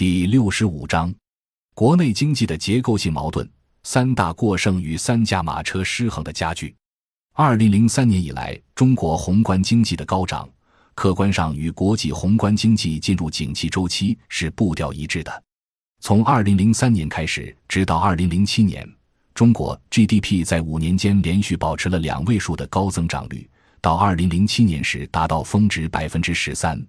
第六十五章，国内经济的结构性矛盾：三大过剩与三驾马车失衡的加剧。二零零三年以来，中国宏观经济的高涨，客观上与国际宏观经济进入景气周期是步调一致的。从二零零三年开始，直到二零零七年，中国 GDP 在五年间连续保持了两位数的高增长率，到二零零七年时达到峰值百分之十三。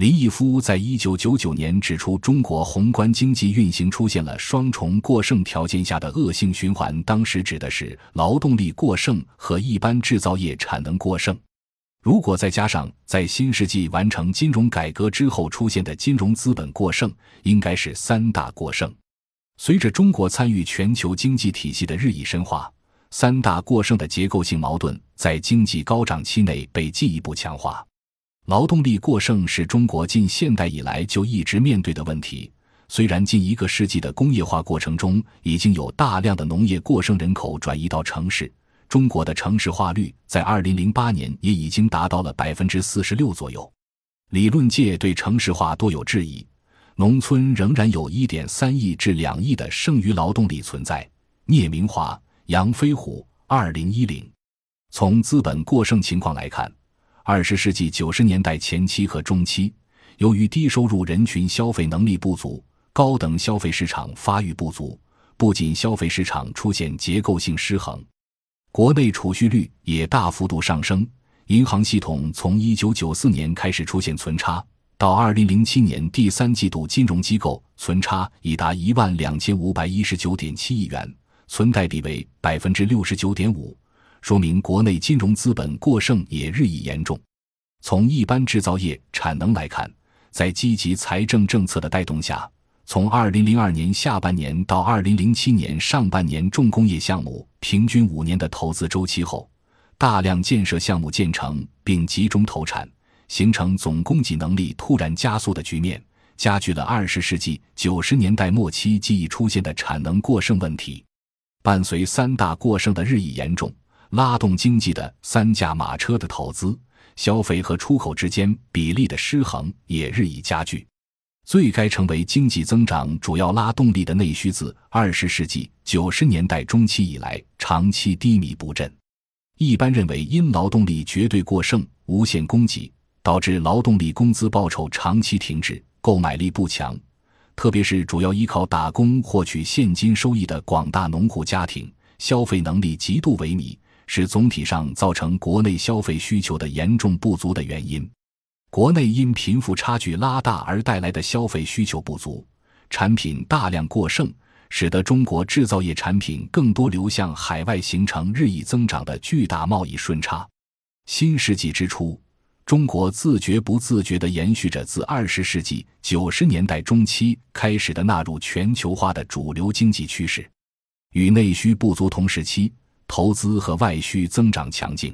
林毅夫在一九九九年指出，中国宏观经济运行出现了双重过剩条件下的恶性循环。当时指的是劳动力过剩和一般制造业产能过剩。如果再加上在新世纪完成金融改革之后出现的金融资本过剩，应该是三大过剩。随着中国参与全球经济体系的日益深化，三大过剩的结构性矛盾在经济高涨期内被进一步强化。劳动力过剩是中国近现代以来就一直面对的问题。虽然近一个世纪的工业化过程中，已经有大量的农业过剩人口转移到城市，中国的城市化率在二零零八年也已经达到了百分之四十六左右。理论界对城市化多有质疑，农村仍然有一点三亿至两亿的剩余劳动力存在。聂明华、杨飞虎，二零一零。从资本过剩情况来看。二十世纪九十年代前期和中期，由于低收入人群消费能力不足，高等消费市场发育不足，不仅消费市场出现结构性失衡，国内储蓄率也大幅度上升。银行系统从一九九四年开始出现存差，到二零零七年第三季度，金融机构存差已达一万两千五百一十九点七亿元，存贷比为百分之六十九点五。说明国内金融资本过剩也日益严重。从一般制造业产能来看，在积极财政政策的带动下，从2002年下半年到2007年上半年，重工业项目平均五年的投资周期后，大量建设项目建成并集中投产，形成总供给能力突然加速的局面，加剧了20世纪90年代末期即已出现的产能过剩问题。伴随三大过剩的日益严重。拉动经济的三驾马车的投资、消费和出口之间比例的失衡也日益加剧。最该成为经济增长主要拉动力的内需，自二十世纪九十年代中期以来长期低迷不振。一般认为，因劳动力绝对过剩、无限供给，导致劳动力工资报酬长期停滞，购买力不强。特别是主要依靠打工获取现金收益的广大农户家庭，消费能力极度萎靡。是总体上造成国内消费需求的严重不足的原因。国内因贫富差距拉大而带来的消费需求不足，产品大量过剩，使得中国制造业产品更多流向海外，形成日益增长的巨大贸易顺差。新世纪之初，中国自觉不自觉地延续着自二十世纪九十年代中期开始的纳入全球化的主流经济趋势，与内需不足同时期。投资和外需增长强劲。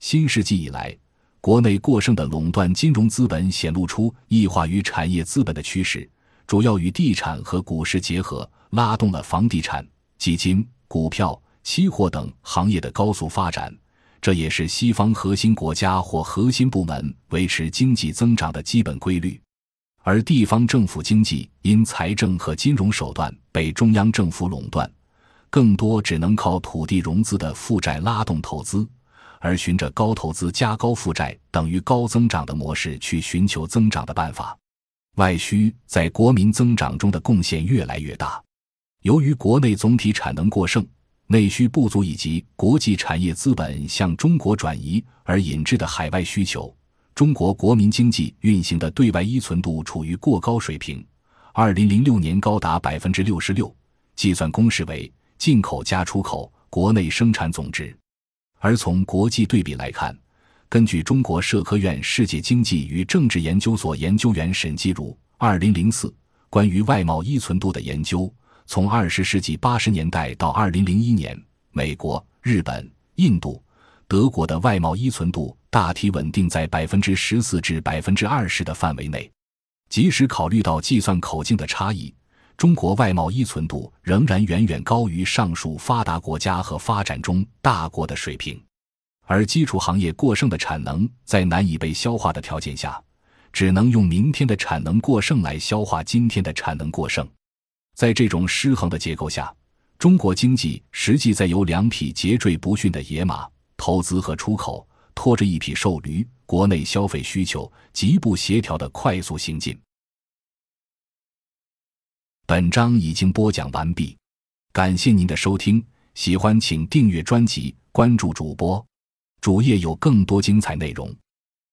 新世纪以来，国内过剩的垄断金融资本显露出异化于产业资本的趋势，主要与地产和股市结合，拉动了房地产、基金、股票、期货等行业的高速发展。这也是西方核心国家或核心部门维持经济增长的基本规律。而地方政府经济因财政和金融手段被中央政府垄断。更多只能靠土地融资的负债拉动投资，而循着高投资加高负债等于高增长的模式去寻求增长的办法。外需在国民增长中的贡献越来越大。由于国内总体产能过剩、内需不足以及国际产业资本向中国转移而引致的海外需求，中国国民经济运行的对外依存度处于过高水平。二零零六年高达百分之六十六，计算公式为。进口加出口，国内生产总值。而从国际对比来看，根据中国社科院世界经济与政治研究所研究员沈继儒二零零四关于外贸依存度的研究，从二十世纪八十年代到二零零一年，美国、日本、印度、德国的外贸依存度大体稳定在百分之十四至百分之二十的范围内。即使考虑到计算口径的差异。中国外贸依存度仍然远远高于上述发达国家和发展中大国的水平，而基础行业过剩的产能在难以被消化的条件下，只能用明天的产能过剩来消化今天的产能过剩。在这种失衡的结构下，中国经济实际在由两匹拮据不驯的野马——投资和出口，拖着一匹瘦驴，国内消费需求极不协调的快速行进。本章已经播讲完毕，感谢您的收听，喜欢请订阅专辑，关注主播，主页有更多精彩内容。